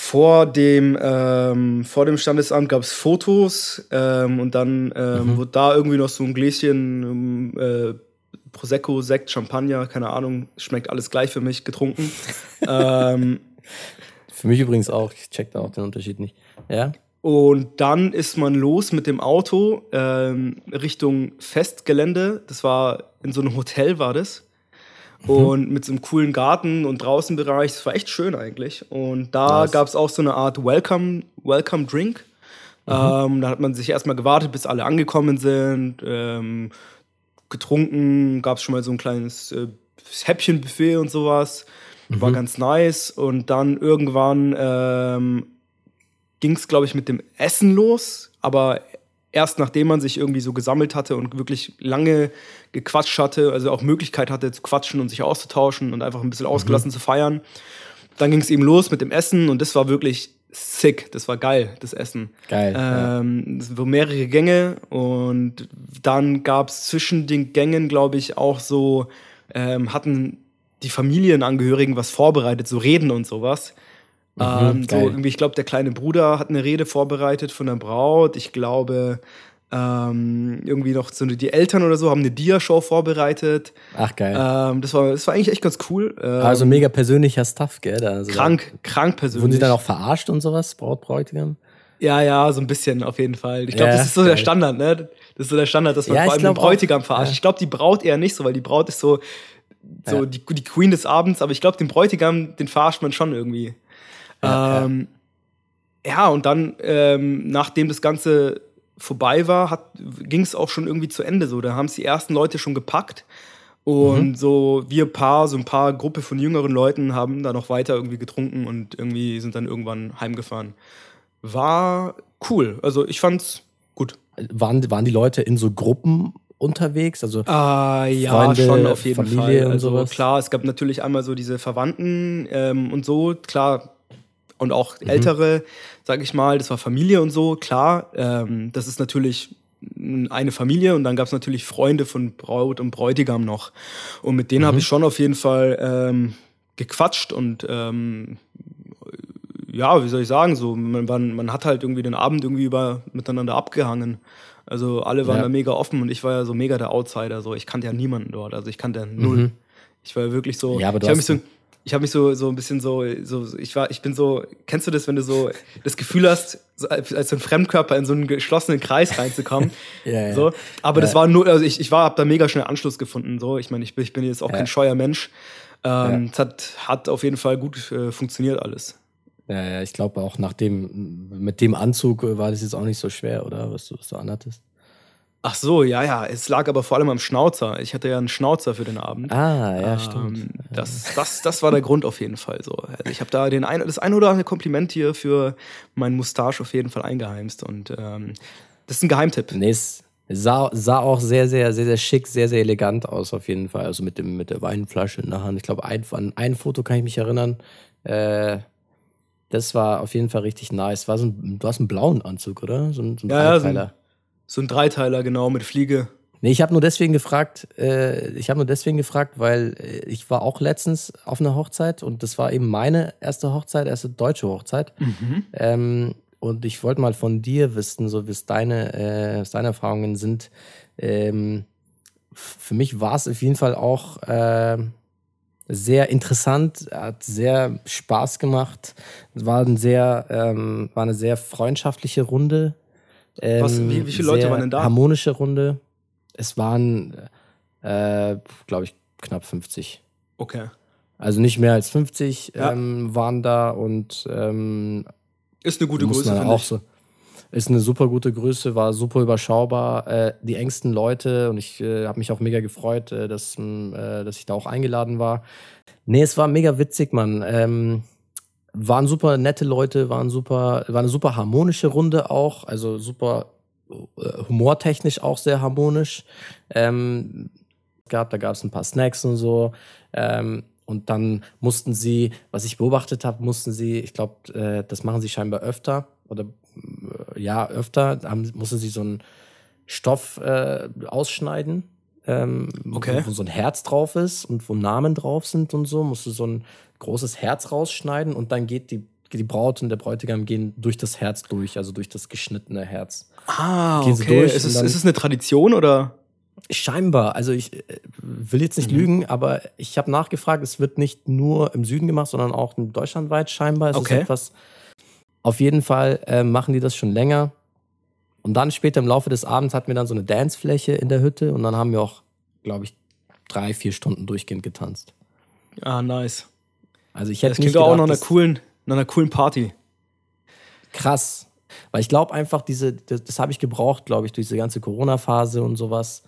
vor dem, ähm, vor dem Standesamt gab es Fotos ähm, und dann ähm, wurde da irgendwie noch so ein Gläschen ähm, äh, Prosecco, Sekt, Champagner, keine Ahnung, schmeckt alles gleich für mich, getrunken. ähm, Für mich übrigens auch, ich check da auch den Unterschied nicht. Ja? Und dann ist man los mit dem Auto ähm, Richtung Festgelände. Das war in so einem Hotel war das. Und mit so einem coolen Garten und Draußenbereich. Das war echt schön eigentlich. Und da Nice. gab es auch so eine Art Welcome, Welcome Drink. Ähm, da hat man sich erstmal gewartet, bis alle angekommen sind. Ähm, getrunken, gab es schon mal so ein kleines äh, Häppchenbuffet und sowas. War ganz nice. Und dann irgendwann ähm, ging es, glaube ich, mit dem Essen los, aber erst nachdem man sich irgendwie so gesammelt hatte und wirklich lange gequatscht hatte, also auch Möglichkeit hatte zu quatschen und sich auszutauschen und einfach ein bisschen ausgelassen zu feiern. Dann ging es eben los mit dem Essen und das war wirklich sick, das war geil, das Essen. Geil. Ähm, es waren mehrere Gänge und dann gab es zwischen den Gängen, glaube ich, auch so, ähm, hatten die Familienangehörigen was vorbereitet, so Reden und sowas. Ähm, so irgendwie, ich glaube, der kleine Bruder hat eine Rede vorbereitet von der Braut. Ich glaube, ähm, irgendwie noch so die Eltern oder so haben eine Dia-Show vorbereitet. Ach, geil. Ähm, das, war, das war eigentlich echt ganz cool. Ähm, also mega persönlicher Stuff, gell? Also krank, krank persönlich. wurden sie dann auch verarscht und sowas, Braut, Bräutigam? Ja, ja, so ein bisschen auf jeden Fall. Ich glaube, Ja, das ist so der geil. Standard, ne? Das ist so der Standard, dass man Ja, vor allem den glaub auch. Bräutigam verarscht. Ja. Ich glaube, die Braut eher nicht so, weil die Braut ist so, so die, die Queen des Abends, aber ich glaube, den Bräutigam, den verarscht man schon irgendwie. Ja, ähm, ja. und dann, ähm, nachdem das Ganze vorbei war, ging es auch schon irgendwie zu Ende. So, da haben es die ersten Leute schon gepackt. Und Mhm. so wir paar, so ein paar Gruppe von jüngeren Leuten haben da noch weiter irgendwie getrunken und irgendwie sind dann irgendwann heimgefahren. War cool. Also ich fand's gut. Waren, waren die Leute in so Gruppen unterwegs? Also, Ah, ja, Freunde, schon auf jeden Familie Fall. Also klar, es gab natürlich einmal so diese Verwandten ähm, und so, klar. Und auch Mhm. ältere, sag ich mal, das war Familie und so, klar. Ähm, das ist natürlich eine Familie und dann gab es natürlich Freunde von Braut und Bräutigam noch. Und mit denen Mhm. habe ich schon auf jeden Fall ähm, gequatscht und ähm, ja, wie soll ich sagen, so, man, man, hat halt irgendwie den Abend irgendwie über miteinander abgehangen. Also alle waren Ja. da mega offen und ich war ja so mega der Outsider. So, ich kannte ja niemanden dort. Also ich kannte ja null. Mhm. Ich war ja wirklich so. Ja, aber du ich habe mich hast- so. Ich habe mich so, so ein bisschen so, so, ich war, ich bin so, kennst du das, wenn du so das Gefühl hast, so als als so ein Fremdkörper in so einen geschlossenen Kreis reinzukommen? Ja, ja. So. Aber das Ja. war nur, also ich, ich war, hab da mega schnell Anschluss gefunden. So, ich meine, ich bin, ich bin jetzt auch kein scheuer Mensch. Ähm. Es hat, hat auf jeden Fall gut äh, funktioniert alles. ja, ja, ich glaube auch nach dem, mit dem Anzug äh, war das jetzt auch nicht so schwer, oder? Was du, was du anhattest. Ach so, ja, ja. Es lag aber vor allem am Schnauzer. Ich hatte ja einen Schnauzer für den Abend. Ah, ja, Ähm, stimmt. Das, das, das war der Grund auf jeden Fall so. Also ich habe da den ein, das ein oder andere Kompliment hier für meinen Mustache auf jeden Fall eingeheimst. Und ähm, das ist ein Geheimtipp. Nee, es sah, sah auch sehr, sehr, sehr, sehr schick, sehr, sehr elegant aus, auf jeden Fall. Also mit, dem, mit der Weinflasche in der Hand. Ich glaube, ein, an ein Foto kann ich mich erinnern. Äh, das war auf jeden Fall richtig nice. War so ein, du hast einen blauen Anzug, oder? So ein, so ein Ja, ja, so ein-. So ein Dreiteiler, genau, mit Fliege. Nee, ich habe nur deswegen gefragt, äh, ich habe nur deswegen gefragt, weil äh, ich war auch letztens auf einer Hochzeit und das war eben meine erste Hochzeit, erste deutsche Hochzeit. Ähm, und ich wollte mal von dir wissen, so wie es deine, äh, was deine Erfahrungen sind. Ähm, für mich war es auf jeden Fall auch äh, sehr interessant, hat sehr Spaß gemacht. Es war, ein sehr, ähm, war eine sehr freundschaftliche Runde. Ähm, Was- wie- wie viele Leute waren denn da? Harmonische Runde. Es waren, äh, glaube ich, knapp 50. Okay. Also nicht mehr als 50 Ja. ähm, waren da und ähm, Ist eine gute Größe, auch ich. so. ist eine super gute Größe, war super überschaubar. Äh, die engsten Leute und ich äh, habe mich auch mega gefreut, äh, dass, äh, dass ich da auch eingeladen war. Nee, es war mega witzig, Mann. Ähm, waren super nette Leute, waren super, war eine super harmonische Runde auch, also super äh, humortechnisch auch sehr harmonisch. Ähm, gab, da gab es ein paar Snacks und so. Ähm, und dann mussten sie, was ich beobachtet habe, mussten sie, ich glaube, äh, das machen sie scheinbar öfter oder äh, ja, öfter, haben, mussten sie so einen Stoff äh, ausschneiden, ähm, okay. wo, wo so ein Herz drauf ist und wo Namen drauf sind und so, musst du so ein großes Herz rausschneiden und dann geht die, die Braut und der Bräutigam gehen durch das Herz durch, also durch das geschnittene Herz. Ah, okay. Ist es, ist es eine Tradition oder? Scheinbar, also ich äh, will jetzt nicht mhm. lügen, aber ich habe nachgefragt, es wird nicht nur im Süden gemacht, sondern auch deutschlandweit scheinbar. Es okay. ist etwas, auf jeden Fall äh, machen die das schon länger. Und dann später im Laufe des Abends hatten wir dann so eine Dancefläche in der Hütte und dann haben wir auch, glaube ich, drei, vier Stunden durchgehend getanzt. Ah, nice. Also ich hätte das klingt auch nach einer coolen, nach einer coolen Party. Krass. Weil ich glaube einfach, diese, das, das habe ich gebraucht, glaube ich, durch diese ganze Corona-Phase und sowas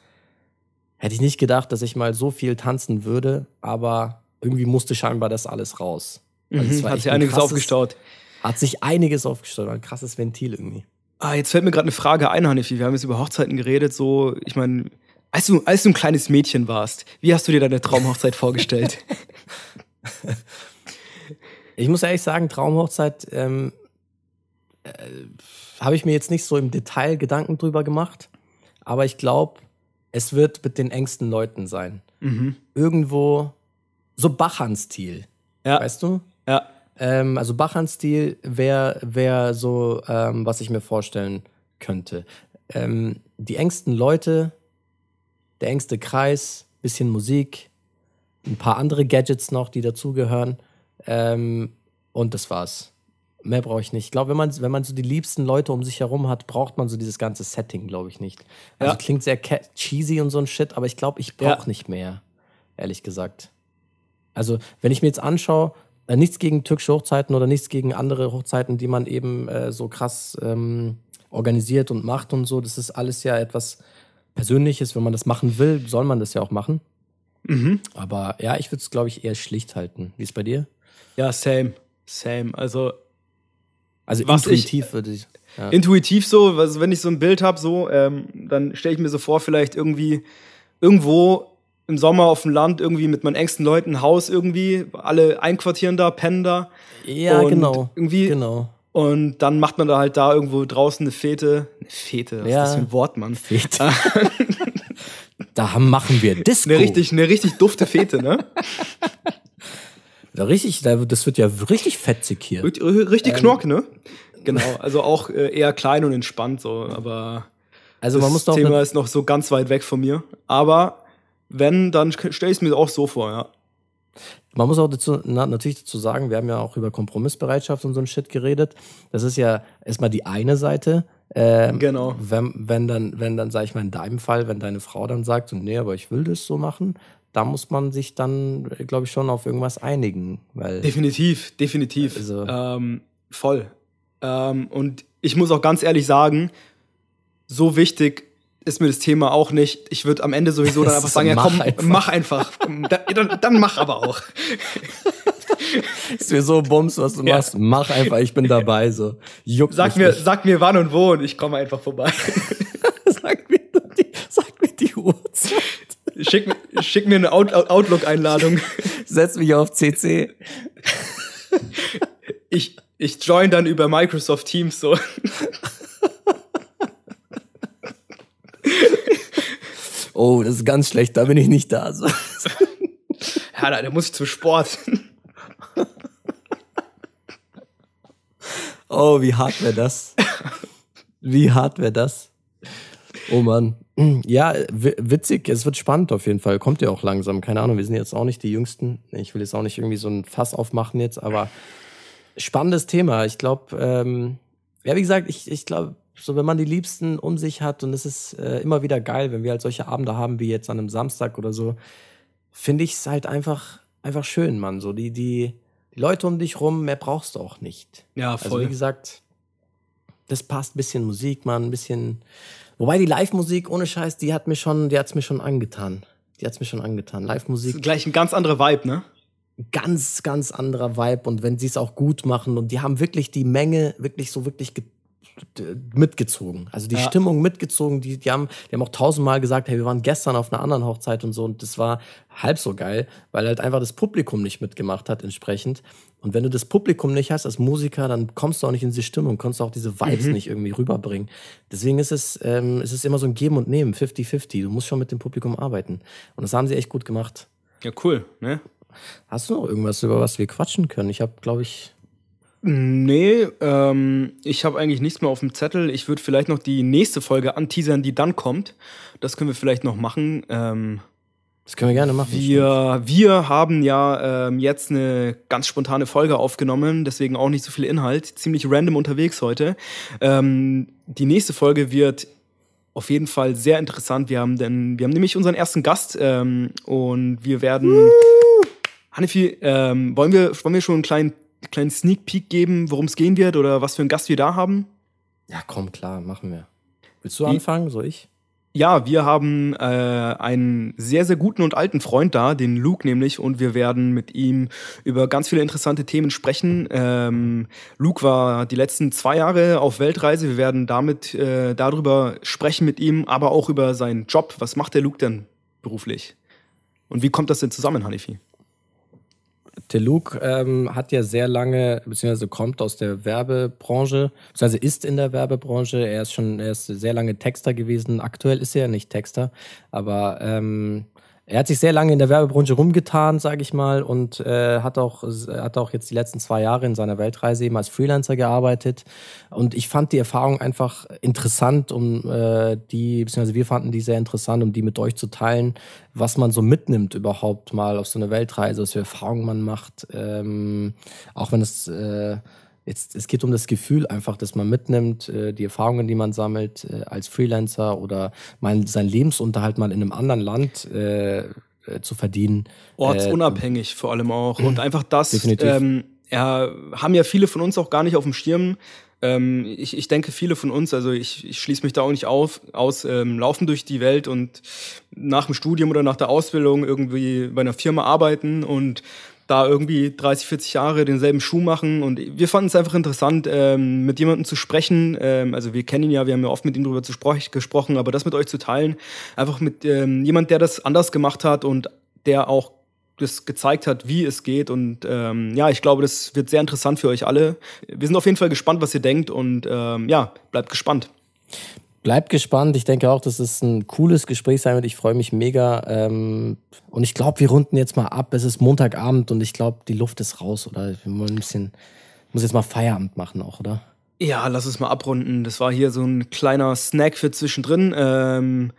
Hätte ich nicht gedacht, dass ich mal so viel tanzen würde, aber irgendwie musste scheinbar das alles raus. Also mhm, hat sich einiges krasses, aufgestaut. Hat sich einiges aufgestaut, ein krasses Ventil irgendwie. Ah, jetzt fällt mir gerade eine Frage ein, Hanifi. Wir haben jetzt über Hochzeiten geredet, so, ich meine, als du, als du ein kleines Mädchen warst, wie hast du dir deine Traumhochzeit vorgestellt? Ich muss ehrlich sagen, Traumhochzeit ähm, äh, habe ich mir jetzt nicht so im Detail Gedanken drüber gemacht. Aber ich glaube, es wird mit den engsten Leuten sein. Mhm. Irgendwo so Bachern-Stil. Ja. Weißt du? Ja. Ähm, also Bachern-Stil wäre wär so, ähm, was ich mir vorstellen könnte. Ähm, die engsten Leute, der engste Kreis, bisschen Musik, ein paar andere Gadgets noch, die dazugehören. Ähm, und das war's. Mehr brauche ich nicht. Ich glaube, wenn man, wenn man so die liebsten Leute um sich herum hat, braucht man so dieses ganze Setting, glaube ich nicht. Also ja. klingt sehr cheesy und so ein Shit, aber ich glaube, ich brauche ja. nicht mehr, ehrlich gesagt. Also, wenn ich mir jetzt anschaue, nichts gegen türkische Hochzeiten oder nichts gegen andere Hochzeiten, die man eben äh, so krass ähm, organisiert und macht und so, das ist alles ja etwas Persönliches. Wenn man das machen will, soll man das ja auch machen. Mhm. Aber ja, ich würde es, glaube ich, eher schlicht halten. Wie ist bei dir? Ja, same. Same. Also also was intuitiv ich, würde ich. Ja. Intuitiv so, also wenn ich so ein Bild habe, so, ähm, dann stelle ich mir so vor, vielleicht irgendwie irgendwo im Sommer auf dem Land irgendwie mit meinen engsten Leuten ein Haus irgendwie, alle einquartieren da, pennen da. Ja, genau. Irgendwie. Genau. Und dann macht man da halt da irgendwo draußen eine Fete. Eine Fete, was ja. ist das für ein Wort, Mann? Fete. da machen wir Disco. Eine richtig, eine richtig dufte Fete, ne? Ja, richtig, das wird ja richtig fetzig hier. Richtig ähm, Knock, ne? Genau, also auch äh, eher klein und entspannt so, aber also man das muss Thema ist noch so ganz weit weg von mir. Aber wenn, dann stelle ich es mir auch so vor, ja. Man muss auch dazu, na, natürlich dazu sagen, wir haben ja auch über Kompromissbereitschaft und so ein Shit geredet. Das ist ja erstmal die eine Seite. Ähm, genau. Wenn, wenn dann, wenn dann, sag ich mal, in deinem Fall, wenn deine Frau dann sagt, nee, aber ich will das so machen, da muss man sich dann, glaube ich, schon auf irgendwas einigen. Weil definitiv, definitiv. Also, ähm, voll. Ähm, und ich muss auch ganz ehrlich sagen, so wichtig ist mir das Thema auch nicht. Ich würde am Ende sowieso dann einfach sagen, ja komm, einfach. mach einfach. dann, dann, mach aber auch. ist mir so Bums, was du ja. machst. Mach einfach, ich bin dabei. So. Juckt sag, mir, nicht. sag mir wann und wo und ich komme einfach vorbei. sag, mir die, sag mir die Uhrzeit. Schick, schick mir eine Out Outlook-Einladung. Setz mich auf CC. Ich, ich join dann über Microsoft Teams so. Oh, das ist ganz schlecht, da bin ich nicht da. So. Ja, da, da muss ich zum Sport. Oh, wie hart wäre das? Wie hart wäre das? Oh Mann. Ja, witzig, es wird spannend auf jeden Fall. Kommt ja auch langsam. Keine Ahnung, wir sind jetzt auch nicht die Jüngsten. Ich will jetzt auch nicht irgendwie so ein Fass aufmachen jetzt, aber spannendes Thema. Ich glaube, ähm, ja, wie gesagt, ich, ich glaube, so wenn man die Liebsten um sich hat und es ist äh, immer wieder geil, wenn wir halt solche Abende haben wie jetzt an einem Samstag oder so, finde ich es halt einfach, einfach schön, Mann. So die, die, die Leute um dich rum, mehr brauchst du auch nicht. Ja, voll. Also wie gesagt, das passt, ein bisschen Musik, man, ein bisschen. Wobei die Live-Musik, ohne Scheiß, die hat mir schon, die hat's mir schon angetan. Die hat's mir schon angetan. Live-Musik. Gleich ein ganz anderer Vibe, ne? Ganz, ganz anderer Vibe. Und wenn sie es auch gut machen und die haben wirklich die Menge wirklich so wirklich mitgezogen. Also die ja. Stimmung mitgezogen. Die, die, haben, die haben auch tausendmal gesagt, hey, wir waren gestern auf einer anderen Hochzeit und so. Und das war halb so geil, weil halt einfach das Publikum nicht mitgemacht hat entsprechend. Und wenn du das Publikum nicht hast als Musiker, dann kommst du auch nicht in diese Stimmung, kommst du auch diese Vibes mhm. nicht irgendwie rüberbringen. Deswegen ist es, ähm, ist es immer so ein Geben und Nehmen, 50-50. Du musst schon mit dem Publikum arbeiten. Und das haben sie echt gut gemacht. Ja, cool, ne? Hast du noch irgendwas, über was wir quatschen können? Ich habe, glaube ich, Nee, ähm, ich habe eigentlich nichts mehr auf dem Zettel. Ich würde vielleicht noch die nächste Folge anteasern, die dann kommt. Das können wir vielleicht noch machen. Ähm, das können wir gerne machen. Wir, wir haben ja ähm, jetzt eine ganz spontane Folge aufgenommen, deswegen auch nicht so viel Inhalt. Ziemlich random unterwegs heute. Ähm, die nächste Folge wird auf jeden Fall sehr interessant. Wir haben, denn, wir haben nämlich unseren ersten Gast ähm, und wir werden. Hannefi, ähm, wollen, wir, wollen wir schon einen kleinen kleinen Sneak Peek geben, worum es gehen wird oder was für einen Gast wir da haben? Ja, komm, klar, machen wir. Willst du anfangen? Soll ich? Ja, wir haben äh, einen sehr, sehr guten und alten Freund da, den Luke nämlich, und wir werden mit ihm über ganz viele interessante Themen sprechen. Ähm, Luke war die letzten zwei Jahre auf Weltreise. Wir werden damit äh, darüber sprechen mit ihm, aber auch über seinen Job. Was macht der Luke denn beruflich? Und wie kommt das denn zusammen, Hanifi? Der Luke ähm, hat ja sehr lange, beziehungsweise kommt aus der Werbebranche, beziehungsweise ist in der Werbebranche. Er ist schon, er ist sehr lange Texter gewesen. Aktuell ist er ja nicht Texter, aber ähm, er hat sich sehr lange in der Werbebranche rumgetan, sage ich mal, und äh, hat auch hat auch jetzt die letzten zwei Jahre in seiner Weltreise eben als Freelancer gearbeitet. Und ich fand die Erfahrung einfach interessant, um äh, die, beziehungsweise wir fanden die sehr interessant, um die mit euch zu teilen, was man so mitnimmt überhaupt mal auf so eine Weltreise, was für Erfahrungen man macht, ähm, auch wenn es äh, Jetzt, es geht um das Gefühl einfach, dass man mitnimmt, äh, die Erfahrungen, die man sammelt äh, als Freelancer oder mal seinen Lebensunterhalt mal in einem anderen Land äh, äh zu verdienen. Ortsunabhängig vor allem auch. Und einfach das. Ähm, ja, haben ja viele von uns auch gar nicht auf dem Schirm. Ähm, ich, ich denke, viele von uns, also ich, ich schließe mich da auch nicht auf, aus, ähm, laufen durch die Welt und nach dem Studium oder nach der Ausbildung irgendwie bei einer Firma arbeiten und da irgendwie 30, 40 Jahre denselben Schuh machen. Und wir fanden es einfach interessant, ähm, mit jemandem zu sprechen. Ähm, also wir kennen ihn ja, wir haben ja oft mit ihm darüber gesprochen, aber das mit euch zu teilen, einfach mit ähm, jemand, der das anders gemacht hat und der auch das gezeigt hat, wie es geht. Und ähm, ja, ich glaube, das wird sehr interessant für euch alle. Wir sind auf jeden Fall gespannt, was ihr denkt und ähm, ja, bleibt gespannt. Bleibt gespannt. Ich denke auch, dass es ein cooles Gespräch sein wird. Ich freue mich mega. Ähm, und ich glaube, wir runden jetzt mal ab. Es ist Montagabend und ich glaube, die Luft ist raus. Oder wir wollen ein bisschen, muss jetzt mal Feierabend machen auch, oder? Ja, lass es mal abrunden. Das war hier so ein kleiner Snack für zwischendrin. Ähm,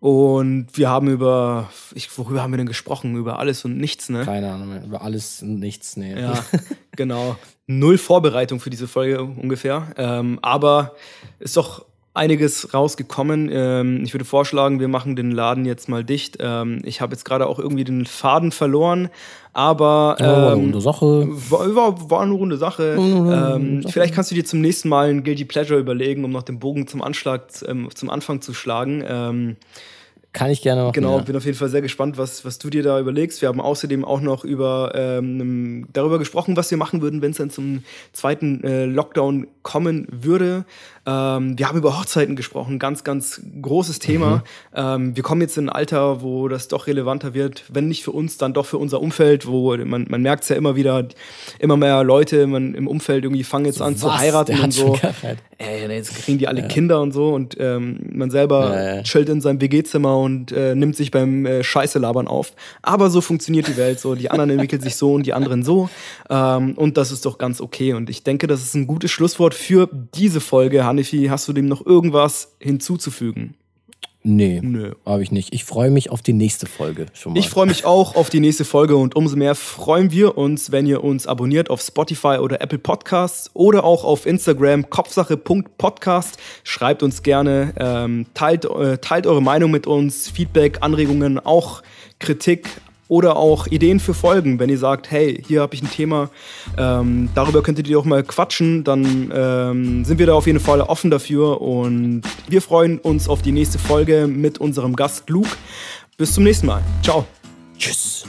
und wir haben über, ich, worüber haben wir denn gesprochen? Über alles und nichts, ne? Keine Ahnung, über alles und nichts, ne. Ja, genau. Null Vorbereitung für diese Folge ungefähr. Ähm, aber ist doch einiges rausgekommen. Ähm, ich würde vorschlagen, wir machen den Laden jetzt mal dicht. Ähm, ich habe jetzt gerade auch irgendwie den Faden verloren, aber ähm, ja, war eine ähm, runde Sache. War, war, war eine runde Sache. Ähm, vielleicht kannst du dir zum nächsten Mal ein Guilty Pleasure überlegen, um noch den Bogen zum Anschlag ähm, zum Anfang zu schlagen. Ähm, kann ich gerne machen. Genau, ja. bin auf jeden Fall sehr gespannt, was, was du dir da überlegst. Wir haben außerdem auch noch über, ähm, darüber gesprochen, was wir machen würden, wenn es dann zum zweiten äh, Lockdown kommen würde. Ähm, wir haben über Hochzeiten gesprochen, ganz, ganz großes Thema. Mhm. Ähm, wir kommen jetzt in ein Alter, wo das doch relevanter wird, wenn nicht für uns, dann doch für unser Umfeld, wo man, man merkt es ja immer wieder, immer mehr Leute man, im Umfeld irgendwie fangen jetzt an Was? zu heiraten und so. Ey, jetzt kriegen die alle ja. Kinder und so und ähm, man selber ja. chillt in seinem WG-Zimmer und äh, nimmt sich beim äh, Scheiße labern auf. Aber so funktioniert die Welt so. Die anderen entwickeln sich so und die anderen so. Ähm, und das ist doch ganz okay. Und ich denke, das ist ein gutes Schlusswort für diese Folge. Hanifi, hast du dem noch irgendwas hinzuzufügen? Nee, Nö. habe ich nicht. Ich freue mich auf die nächste Folge schon mal. Ich freue mich auch auf die nächste Folge und umso mehr freuen wir uns, wenn ihr uns abonniert auf Spotify oder Apple Podcasts oder auch auf Instagram kopfsache.podcast. Schreibt uns gerne, ähm, teilt, äh, teilt eure Meinung mit uns, Feedback, Anregungen, auch Kritik, oder auch Ideen für Folgen. Wenn ihr sagt, hey, hier habe ich ein Thema, ähm, darüber könntet ihr auch mal quatschen, dann ähm, sind wir da auf jeden Fall offen dafür und wir freuen uns auf die nächste Folge mit unserem Gast Luke. Bis zum nächsten Mal. Ciao. Tschüss.